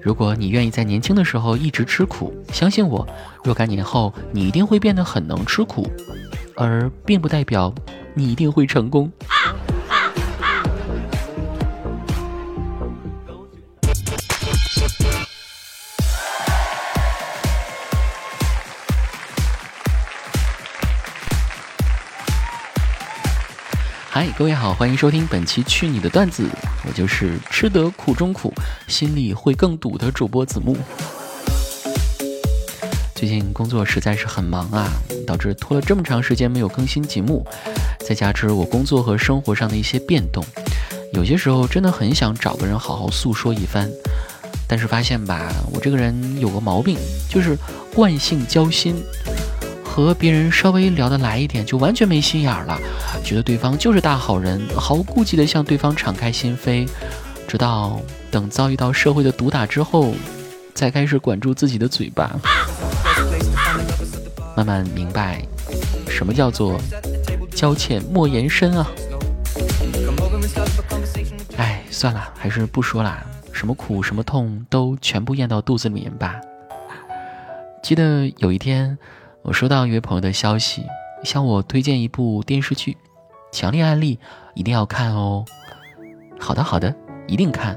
如果你愿意在年轻的时候一直吃苦，相信我，若干年后你一定会变得很能吃苦，而并不代表你一定会成功。嗨，各位好，欢迎收听本期《去你的段子》，我就是吃得苦中苦，心里会更堵的主播子木。最近工作实在是很忙啊，导致拖了这么长时间没有更新节目，再加之我工作和生活上的一些变动，有些时候真的很想找个人好好诉说一番，但是发现吧，我这个人有个毛病，就是惯性交心。和别人稍微聊得来一点，就完全没心眼儿了，觉得对方就是大好人，毫无顾忌地向对方敞开心扉，直到等遭遇到社会的毒打之后，才开始管住自己的嘴巴，慢慢明白什么叫做交浅莫言深啊！哎，算了，还是不说啦，什么苦什么痛都全部咽到肚子里面吧。记得有一天。我收到一位朋友的消息，向我推荐一部电视剧，强烈案例，一定要看哦。好的，好的，一定看。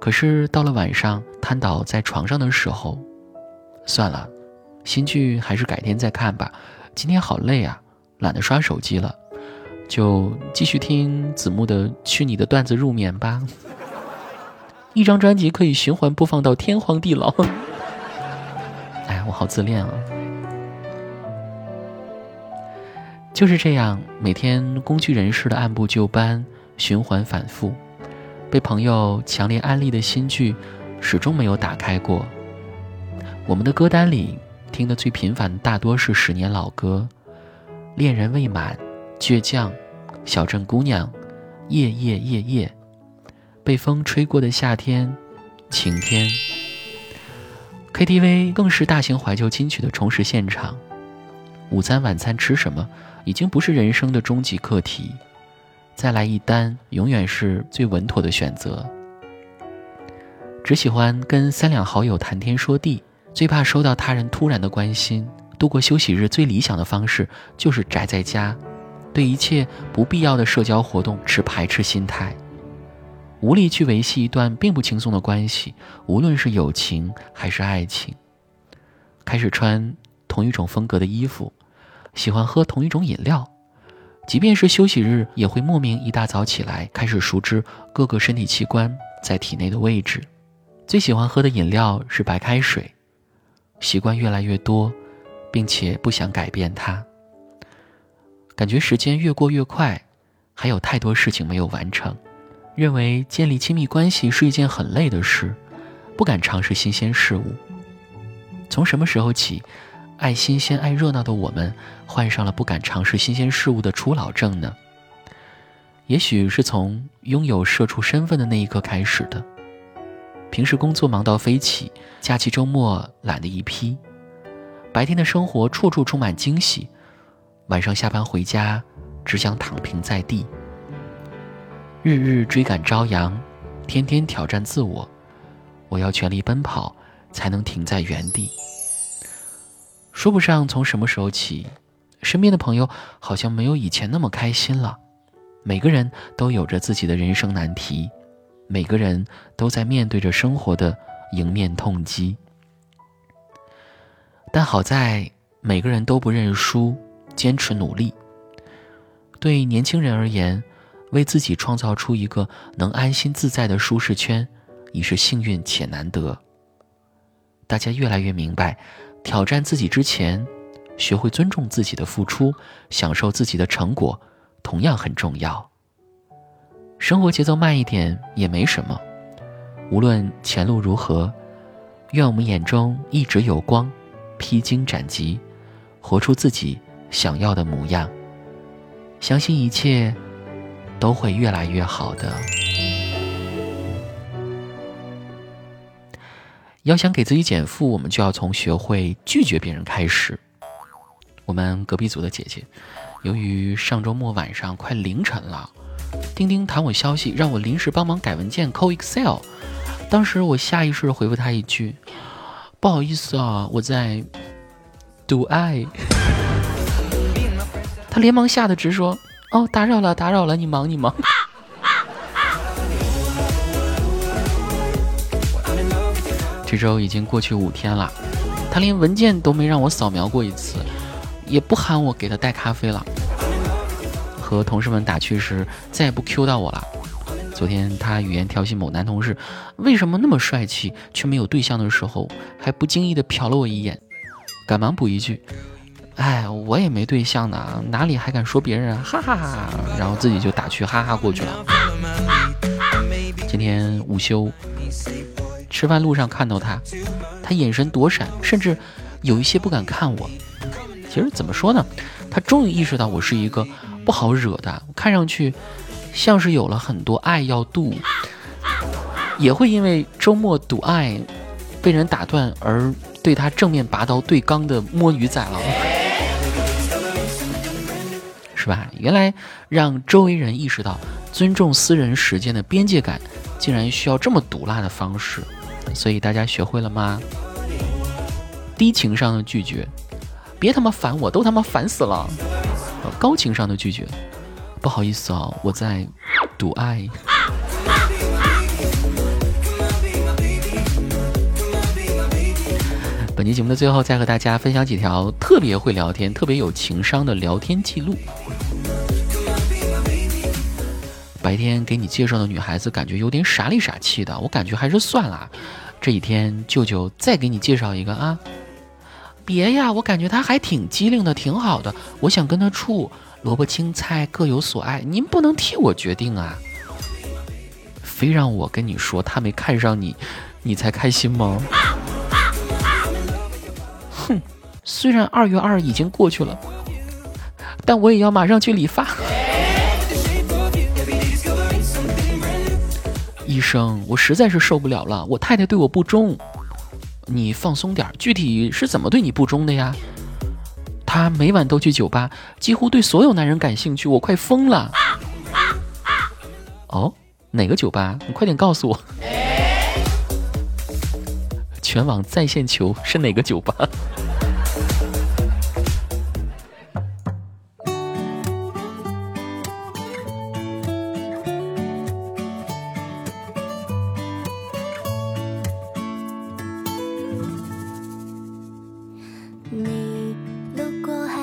可是到了晚上，瘫倒在床上的时候，算了，新剧还是改天再看吧。今天好累啊，懒得刷手机了，就继续听子木的《去你的段子》入眠吧。一张专辑可以循环播放到天荒地老。哎，我好自恋啊。就是这样，每天工具人似的按部就班，循环反复。被朋友强烈安利的新剧，始终没有打开过。我们的歌单里听的最频繁的大多是十年老歌，《恋人未满》《倔强》《小镇姑娘》《夜夜夜夜》《被风吹过的夏天》《晴天》。KTV 更是大型怀旧金曲的重拾现场。午餐晚餐吃什么？已经不是人生的终极课题，再来一单永远是最稳妥的选择。只喜欢跟三两好友谈天说地，最怕收到他人突然的关心。度过休息日最理想的方式就是宅在家，对一切不必要的社交活动持排斥心态，无力去维系一段并不轻松的关系，无论是友情还是爱情。开始穿同一种风格的衣服。喜欢喝同一种饮料，即便是休息日，也会莫名一大早起来开始熟知各个身体器官在体内的位置。最喜欢喝的饮料是白开水，习惯越来越多，并且不想改变它。感觉时间越过越快，还有太多事情没有完成，认为建立亲密关系是一件很累的事，不敢尝试新鲜事物。从什么时候起？爱新鲜、爱热闹的我们，患上了不敢尝试新鲜事物的初老症呢？也许是从拥有社畜身份的那一刻开始的。平时工作忙到飞起，假期周末懒得一批，白天的生活处处充满惊喜，晚上下班回家只想躺平在地。日日追赶朝阳，天天挑战自我，我要全力奔跑，才能停在原地。说不上从什么时候起，身边的朋友好像没有以前那么开心了。每个人都有着自己的人生难题，每个人都在面对着生活的迎面痛击。但好在每个人都不认输，坚持努力。对年轻人而言，为自己创造出一个能安心自在的舒适圈，已是幸运且难得。大家越来越明白。挑战自己之前，学会尊重自己的付出，享受自己的成果，同样很重要。生活节奏慢一点也没什么，无论前路如何，愿我们眼中一直有光，披荆斩棘，活出自己想要的模样。相信一切都会越来越好的。要想给自己减负，我们就要从学会拒绝别人开始。我们隔壁组的姐姐，由于上周末晚上快凌晨了，钉钉弹我消息，让我临时帮忙改文件、扣 Excel。当时我下意识回复她一句：“不好意思啊，我在读爱。”他连忙吓得直说：“哦，打扰了，打扰了，你忙你忙。”这周已经过去五天了，他连文件都没让我扫描过一次，也不喊我给他带咖啡了。和同事们打趣时，再也不 Q 到我了。昨天他语言调戏某男同事，为什么那么帅气却没有对象的时候，还不经意地瞟了我一眼，赶忙补一句：“哎，我也没对象呢，哪里还敢说别人？哈哈哈！”然后自己就打趣哈哈过去了。今天午休。吃饭路上看到他，他眼神躲闪，甚至有一些不敢看我。其实怎么说呢？他终于意识到我是一个不好惹的，看上去像是有了很多爱要渡，也会因为周末赌爱被人打断而对他正面拔刀对刚的摸鱼仔了，是吧？原来让周围人意识到尊重私人时间的边界感，竟然需要这么毒辣的方式。所以大家学会了吗？低情商的拒绝，别他妈烦我，都他妈烦死了。高情商的拒绝，不好意思啊，我在赌爱。本期节目的最后，再和大家分享几条特别会聊天、特别有情商的聊天记录。白天给你介绍的女孩子感觉有点傻里傻气的，我感觉还是算了。这几天舅舅再给你介绍一个啊，别呀，我感觉他还挺机灵的，挺好的，我想跟他处。萝卜青菜各有所爱，您不能替我决定啊。非让我跟你说他没看上你，你才开心吗？哼，虽然二月二已经过去了，但我也要马上去理发。医生，我实在是受不了了，我太太对我不忠。你放松点，具体是怎么对你不忠的呀？她每晚都去酒吧，几乎对所有男人感兴趣，我快疯了。哦，哪个酒吧？你快点告诉我。全网在线求是哪个酒吧？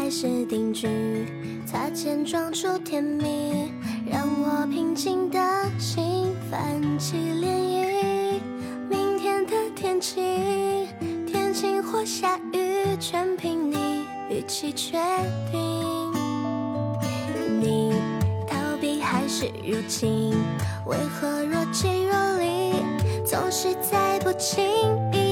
开始定居，擦肩撞出甜蜜，让我平静的心泛起涟漪。明天的天气，天晴或下雨，全凭你语气决定。你逃避还是入侵？为何若即若离？总是在不经意